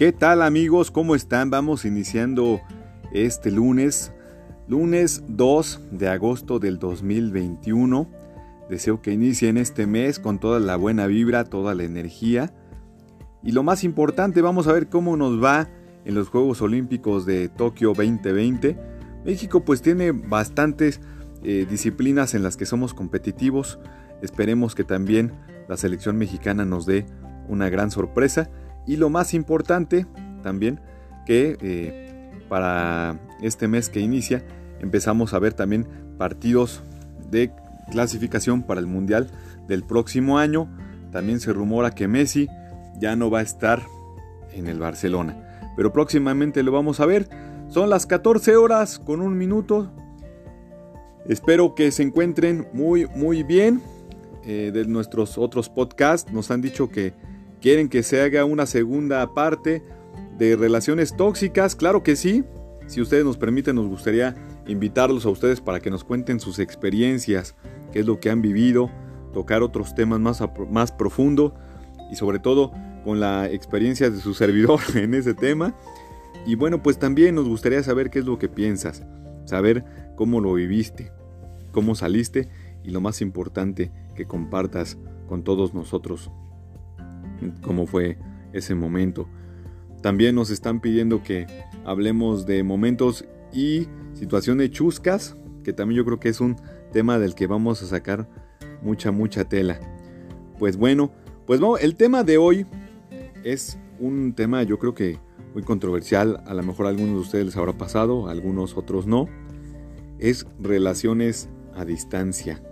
¿Qué tal amigos? ¿Cómo están? Vamos iniciando este lunes, lunes 2 de agosto del 2021. Deseo que inicien este mes con toda la buena vibra, toda la energía. Y lo más importante, vamos a ver cómo nos va en los Juegos Olímpicos de Tokio 2020. México pues tiene bastantes eh, disciplinas en las que somos competitivos. Esperemos que también la selección mexicana nos dé una gran sorpresa y lo más importante también que eh, para este mes que inicia empezamos a ver también partidos de clasificación para el Mundial del próximo año. También se rumora que Messi ya no va a estar en el Barcelona. Pero próximamente lo vamos a ver. Son las 14 horas con un minuto. Espero que se encuentren muy muy bien. Eh, de nuestros otros podcasts nos han dicho que ¿Quieren que se haga una segunda parte de relaciones tóxicas? Claro que sí. Si ustedes nos permiten, nos gustaría invitarlos a ustedes para que nos cuenten sus experiencias, qué es lo que han vivido, tocar otros temas más, más profundo y sobre todo con la experiencia de su servidor en ese tema. Y bueno, pues también nos gustaría saber qué es lo que piensas, saber cómo lo viviste, cómo saliste y lo más importante, que compartas con todos nosotros cómo fue ese momento. También nos están pidiendo que hablemos de momentos y situaciones chuscas, que también yo creo que es un tema del que vamos a sacar mucha, mucha tela. Pues bueno, pues vamos, el tema de hoy es un tema yo creo que muy controversial, a lo mejor a algunos de ustedes les habrá pasado, algunos otros no. Es relaciones a distancia.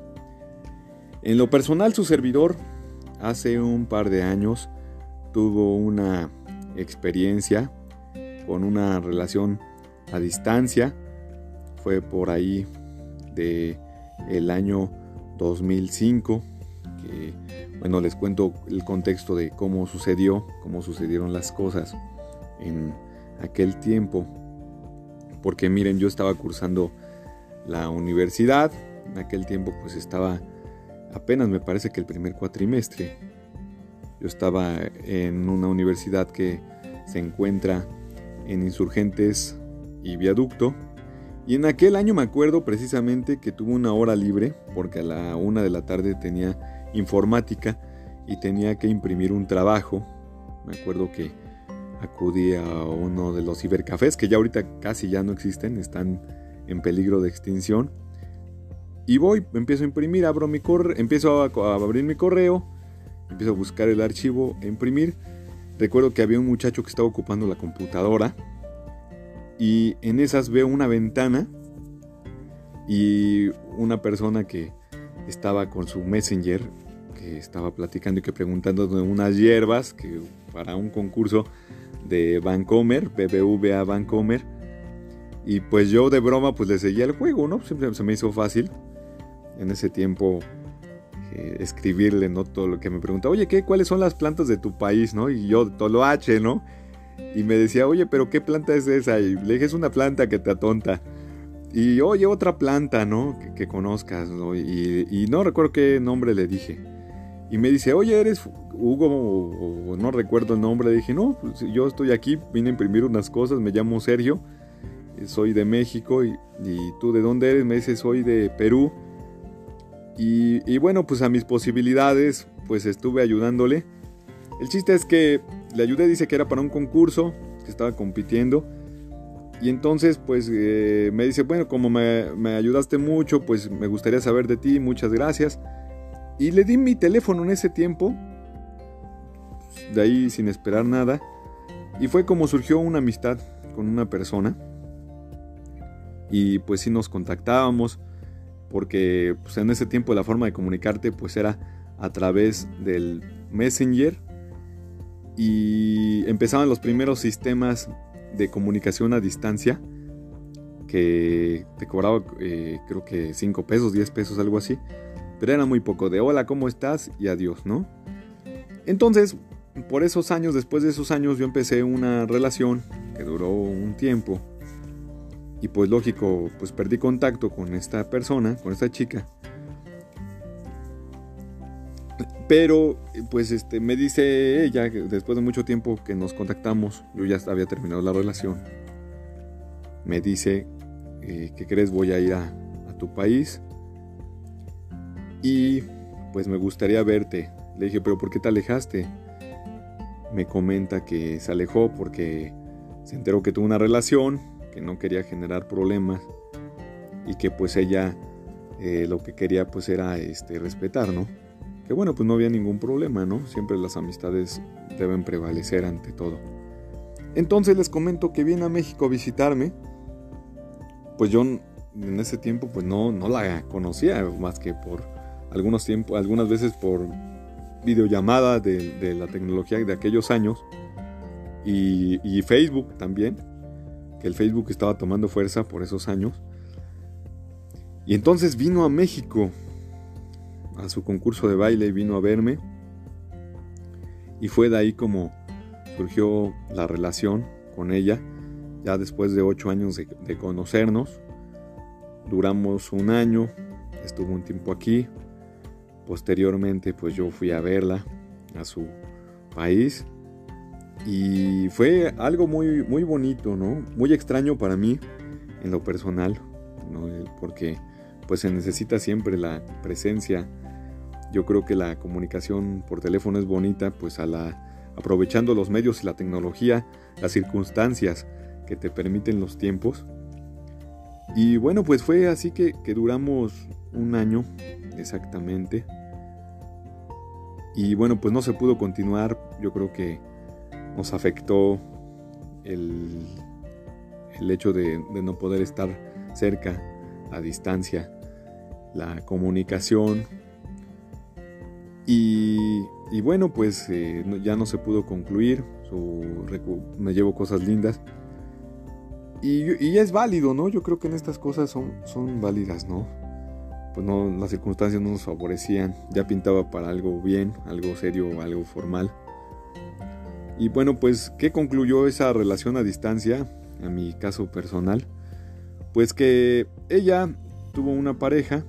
En lo personal, su servidor Hace un par de años tuvo una experiencia con una relación a distancia. Fue por ahí de el año 2005 que bueno, les cuento el contexto de cómo sucedió, cómo sucedieron las cosas en aquel tiempo. Porque miren, yo estaba cursando la universidad, en aquel tiempo pues estaba apenas me parece que el primer cuatrimestre. Yo estaba en una universidad que se encuentra en Insurgentes y Viaducto. Y en aquel año me acuerdo precisamente que tuve una hora libre porque a la una de la tarde tenía informática y tenía que imprimir un trabajo. Me acuerdo que acudí a uno de los cibercafés que ya ahorita casi ya no existen, están en peligro de extinción y voy, empiezo a imprimir, abro mi correo, empiezo a, abrir mi correo, empiezo a buscar el archivo e imprimir. Recuerdo que había un muchacho que estaba ocupando la computadora y en esas veo una ventana y una persona que estaba con su messenger que estaba platicando y que preguntando de unas hierbas que para un concurso de Vancomer, BBVA Vancomer. Y pues yo de broma pues le seguía el juego, ¿no? Siempre se me hizo fácil en ese tiempo eh, escribirle, ¿no? Todo lo que me pregunta, oye, ¿qué, ¿cuáles son las plantas de tu país, no? Y yo, todo H, ¿no? Y me decía, oye, pero ¿qué planta es esa? Y le dije, es una planta que te atonta. Y oye, otra planta, ¿no? Que, conozcas, ¿no? Y, no recuerdo qué nombre le dije. Y me dice, oye, ¿eres Hugo? O, no recuerdo el nombre. Le dije, no, pues yo estoy aquí, vine a imprimir unas cosas, me llamo Sergio, soy de México. Y, y tú de dónde eres? Me dice, soy de Perú. Y, bueno, pues a mis posibilidades, pues estuve ayudándole. El chiste es que le ayudé, dice que era para un concurso, que estaba compitiendo. Y entonces, pues eh, me dice, bueno, como me, me, ayudaste mucho, pues me gustaría saber de ti, muchas gracias. Y le di mi teléfono en ese tiempo, de ahí sin esperar nada. Y fue como surgió una amistad con una persona. Y pues sí nos contactábamos porque pues, en ese tiempo la forma de comunicarte pues era a través del Messenger y empezaban los primeros sistemas de comunicación a distancia que te cobraba eh, creo que 5 pesos, 10 pesos, algo así, pero era muy poco de hola, ¿cómo estás? y adiós, ¿no? Entonces, por esos años, después de esos años, yo empecé una relación que duró un tiempo y pues lógico, pues perdí contacto con esta persona, con esta chica. Pero, pues, este, me dice ella, después de mucho tiempo que nos contactamos, yo ya había terminado la relación, me dice, eh, ¿qué crees? Voy a ir a, a tu país y pues me gustaría verte. Le dije, pero ¿por qué te alejaste? Me comenta que se alejó porque se enteró que tuvo una relación, no quería generar problemas y que pues ella eh, lo que quería pues era este, respetar, ¿no? Que bueno, pues no había ningún problema, ¿no? Siempre las amistades deben prevalecer ante todo. Entonces les comento que viene a México a visitarme. Pues yo en ese tiempo pues no, no la conocía más que por algunos tiempos, algunas veces por videollamada de, la tecnología de aquellos años y, Facebook también, que el Facebook estaba tomando fuerza por esos años. Y entonces vino a México a su concurso de baile, vino a verme y fue de ahí como surgió la relación con ella, ya después de ocho años de, de conocernos. Duramos un año, estuvo un tiempo aquí, Posteriormente, pues yo fui a verla a su país y fue algo muy, muy bonito, ¿no? Muy extraño para mí en lo personal, ¿no? Porque pues se necesita siempre la presencia. Yo creo que la comunicación por teléfono es bonita, pues a la, aprovechando los medios y la tecnología, las circunstancias que te permiten los tiempos. Y bueno, pues fue así que, que duramos un año exactamente. Y bueno, pues no se pudo continuar. Yo creo que nos afectó el, el hecho de, no poder estar cerca, a distancia, la comunicación. Y, y bueno, pues eh, ya no se pudo concluir. me llevo cosas lindas. Y, y, es válido, ¿no? Yo creo que en estas cosas son, son válidas, ¿no? pues no, las circunstancias no nos favorecían. Ya pintaba para algo bien, algo serio, algo formal. Y bueno, pues, ¿qué concluyó esa relación a distancia? A mi caso personal. Pues que ella tuvo una pareja.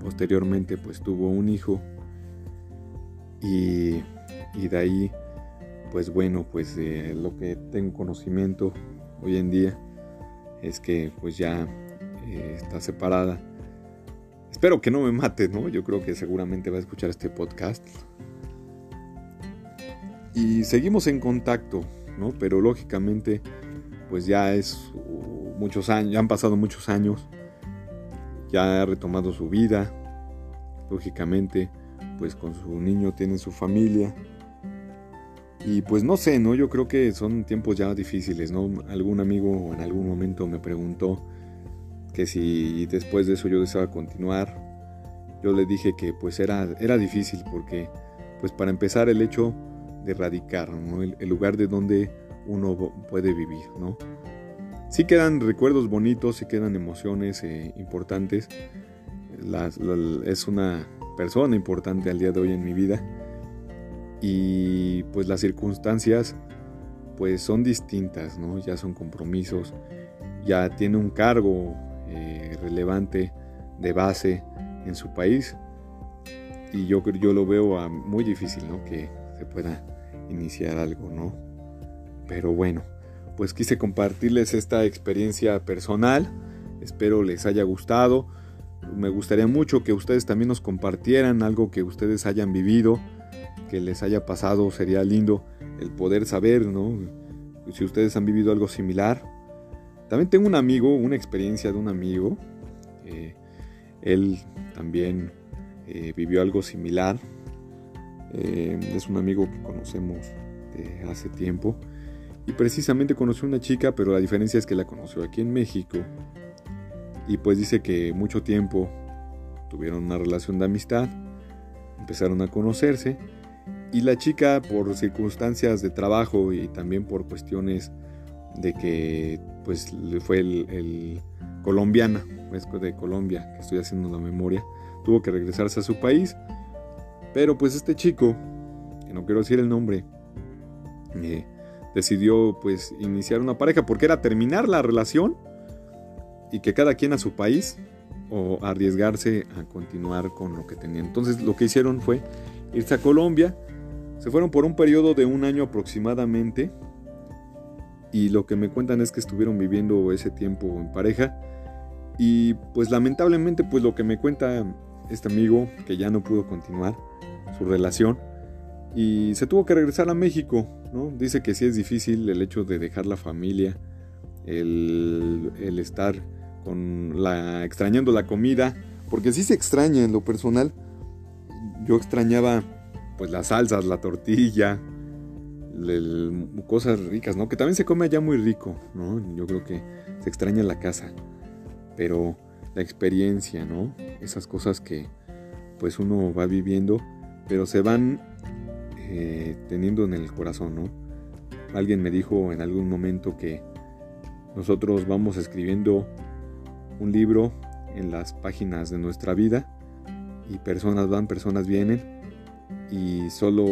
Posteriormente, pues tuvo un hijo. Y, de ahí, pues bueno, pues lo que tengo conocimiento hoy en día es que pues ya eh, está separada. Espero que no me mate, ¿no? Yo creo que seguramente va a escuchar este podcast. Y seguimos en contacto, ¿no? Pero lógicamente, pues ya es uh, muchos años, ya han pasado muchos años. Ya ha retomado su vida. Lógicamente, pues con su niño tiene su familia. Y pues no sé, ¿no? Yo creo que son tiempos ya difíciles, ¿no? Algún amigo en algún momento me preguntó que si después de eso yo deseaba continuar, yo le dije que pues era, era difícil porque pues para empezar el hecho de el, lugar de donde uno puede vivir, ¿no? Sí quedan recuerdos bonitos, sí quedan emociones eh, importantes. es una persona importante al día de hoy en mi vida. Y pues las circunstancias pues son distintas, ¿no? Ya son compromisos, ya tiene un cargo eh, relevante de base en su país. Y yo, yo lo veo muy difícil, ¿no? Que se pueda iniciar algo, ¿no? Pero bueno, pues quise compartirles esta experiencia personal. Espero les haya gustado. Me gustaría mucho que ustedes también nos compartieran algo que ustedes hayan vivido, que les haya pasado. Sería lindo el poder saber, ¿no? Si ustedes han vivido algo similar también tengo un amigo, una experiencia de un amigo. Eh, él también eh, vivió algo similar. Eh, es un amigo que conocemos de hace tiempo. Y precisamente conoció una chica, pero la diferencia es que la conoció aquí en México. Y pues dice que mucho tiempo tuvieron una relación de amistad, empezaron a conocerse. Y la chica por circunstancias de trabajo y también por cuestiones de que pues fue el, colombiana, de Colombia, que estoy haciendo la memoria, tuvo que regresarse a su país, pero pues este chico, que no quiero decir el nombre, eh, decidió pues iniciar una pareja porque era terminar la relación y que cada quien a su país o arriesgarse a continuar con lo que tenían. Entonces lo que hicieron fue irse a Colombia, se fueron por un periodo de un año aproximadamente y lo que me cuentan es que estuvieron viviendo ese tiempo en pareja y pues lamentablemente pues lo que me cuenta este amigo que ya no pudo continuar su relación y se tuvo que regresar a México, ¿no? Dice que sí es difícil el hecho de dejar la familia, el, el estar con la extrañando la comida, porque sí se extraña en lo personal. Yo extrañaba pues las salsas, la tortilla, cosas ricas, ¿no? Que también se come allá muy rico, ¿no? Yo creo que se extraña la casa, pero la experiencia, ¿no? Esas cosas que pues uno va viviendo, pero se van eh, teniendo en el corazón, ¿no? Alguien me dijo en algún momento que nosotros vamos escribiendo un libro en las páginas de nuestra vida y personas van, personas vienen y solo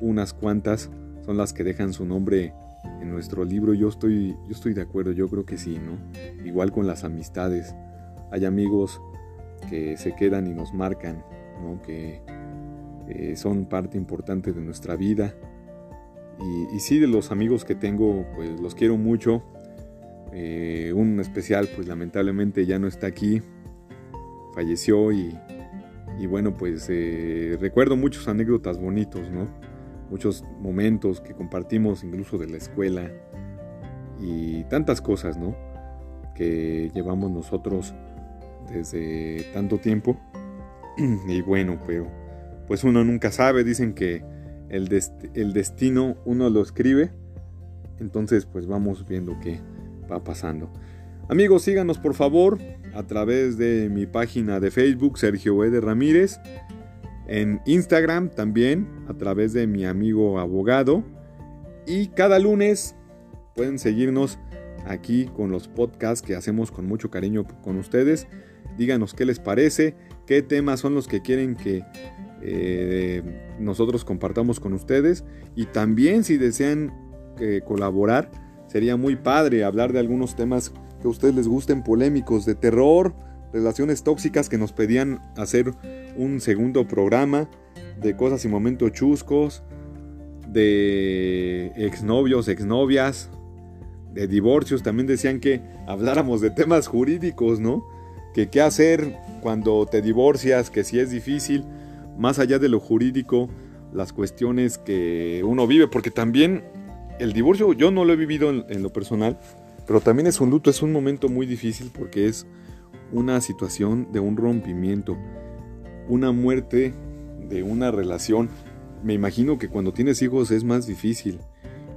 unas cuantas son las que dejan su nombre en nuestro libro. Yo estoy, yo estoy de acuerdo, yo creo que sí, ¿no? Igual con las amistades. Hay amigos que se quedan y nos marcan, ¿no? Que eh, son parte importante de nuestra vida. Y, sí, de los amigos que tengo, pues los quiero mucho. Eh, un especial, pues lamentablemente ya no está aquí. Falleció y, y bueno, pues eh, recuerdo muchos anécdotas bonitos, ¿no? Muchos momentos que compartimos incluso de la escuela y tantas cosas, ¿no? Que llevamos nosotros desde tanto tiempo. y bueno, pero pues uno nunca sabe, dicen que el, destino uno lo escribe. Entonces pues vamos viendo qué va pasando. Amigos, síganos por favor a través de mi página de Facebook, Sergio Ede Ramírez. En Instagram también, a través de mi amigo abogado. Y cada lunes pueden seguirnos aquí con los podcasts que hacemos con mucho cariño con ustedes. Díganos qué les parece, qué temas son los que quieren que eh, nosotros compartamos con ustedes. Y también si desean eh, colaborar, sería muy padre hablar de algunos temas que a ustedes les gusten polémicos de terror, relaciones tóxicas que nos pedían hacer un segundo programa, de cosas y momentos chuscos, de exnovios, exnovias, de divorcios. También decían que habláramos de temas jurídicos, ¿no? Que qué hacer cuando te divorcias, que si es difícil, más allá de lo jurídico, las cuestiones que uno vive, porque también el divorcio yo no lo he vivido en, lo personal, pero también es un luto, es un momento muy difícil porque es una situación de un rompimiento, una muerte de una relación. Me imagino que cuando tienes hijos es más difícil.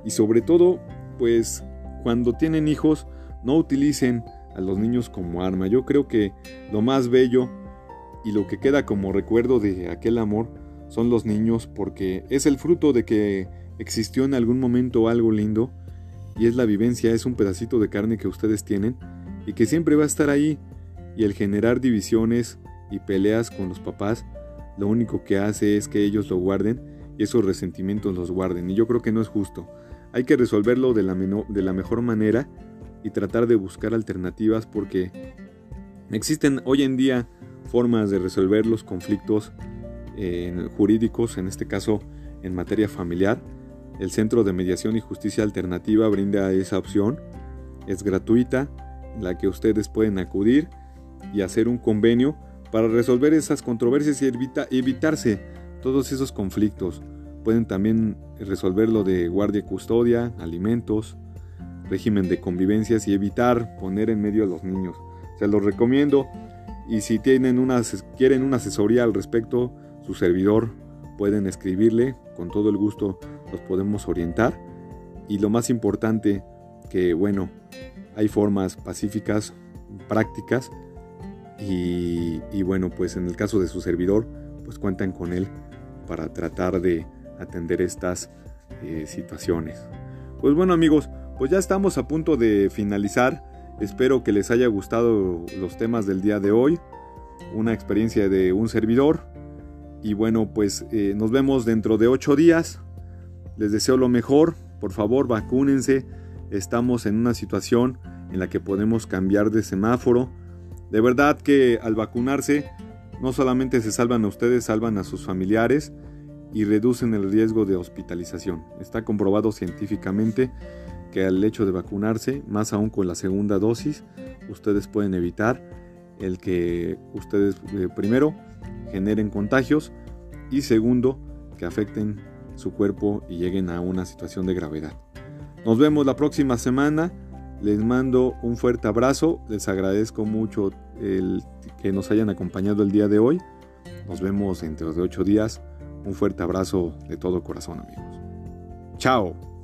Y sobre todo, pues cuando tienen hijos, no utilicen a los niños como arma. Yo creo que lo más bello y lo que queda como recuerdo de aquel amor son los niños porque es el fruto de que existió en algún momento algo lindo y es la vivencia, es un pedacito de carne que ustedes tienen y que siempre va a estar ahí y el generar divisiones y peleas con los papás lo único que hace es que ellos lo guarden y esos resentimientos los guarden y yo creo que no es justo. Hay que resolverlo de la, de la mejor manera y tratar de buscar alternativas porque existen hoy en día formas de resolver los conflictos eh, jurídicos, en este caso en materia familiar, el Centro de Mediación y Justicia Alternativa brinda esa opción. Es gratuita, la que ustedes pueden acudir y hacer un convenio para resolver esas controversias y evitarse todos esos conflictos. Pueden también resolver lo de guardia y custodia, alimentos, régimen de convivencias y evitar poner en medio a los niños. Se los recomiendo y si tienen una, quieren una asesoría al respecto, su servidor pueden escribirle, con todo el gusto los podemos orientar. Y lo más importante, que bueno, hay formas pacíficas, prácticas, y, bueno, pues en el caso de su servidor, pues cuentan con él para tratar de atender estas eh, situaciones. Pues bueno amigos, pues ya estamos a punto de finalizar. Espero que les haya gustado los temas del día de hoy. Una experiencia de un servidor. Y bueno, pues eh, nos vemos dentro de ocho días. Les deseo lo mejor. Por favor, vacúnense. Estamos en una situación en la que podemos cambiar de semáforo De verdad que al vacunarse no solamente se salvan a ustedes, salvan a sus familiares y reducen el riesgo de hospitalización. Está comprobado científicamente que al hecho de vacunarse, más aún con la segunda dosis, ustedes pueden evitar el que ustedes eh, primero generen contagios y segundo que afecten su cuerpo y lleguen a una situación de gravedad. Nos vemos la próxima semana. Les mando un fuerte abrazo. Les agradezco mucho el que nos hayan acompañado el día de hoy. Nos vemos dentro de ocho días. Un fuerte abrazo de todo corazón amigos. Chao.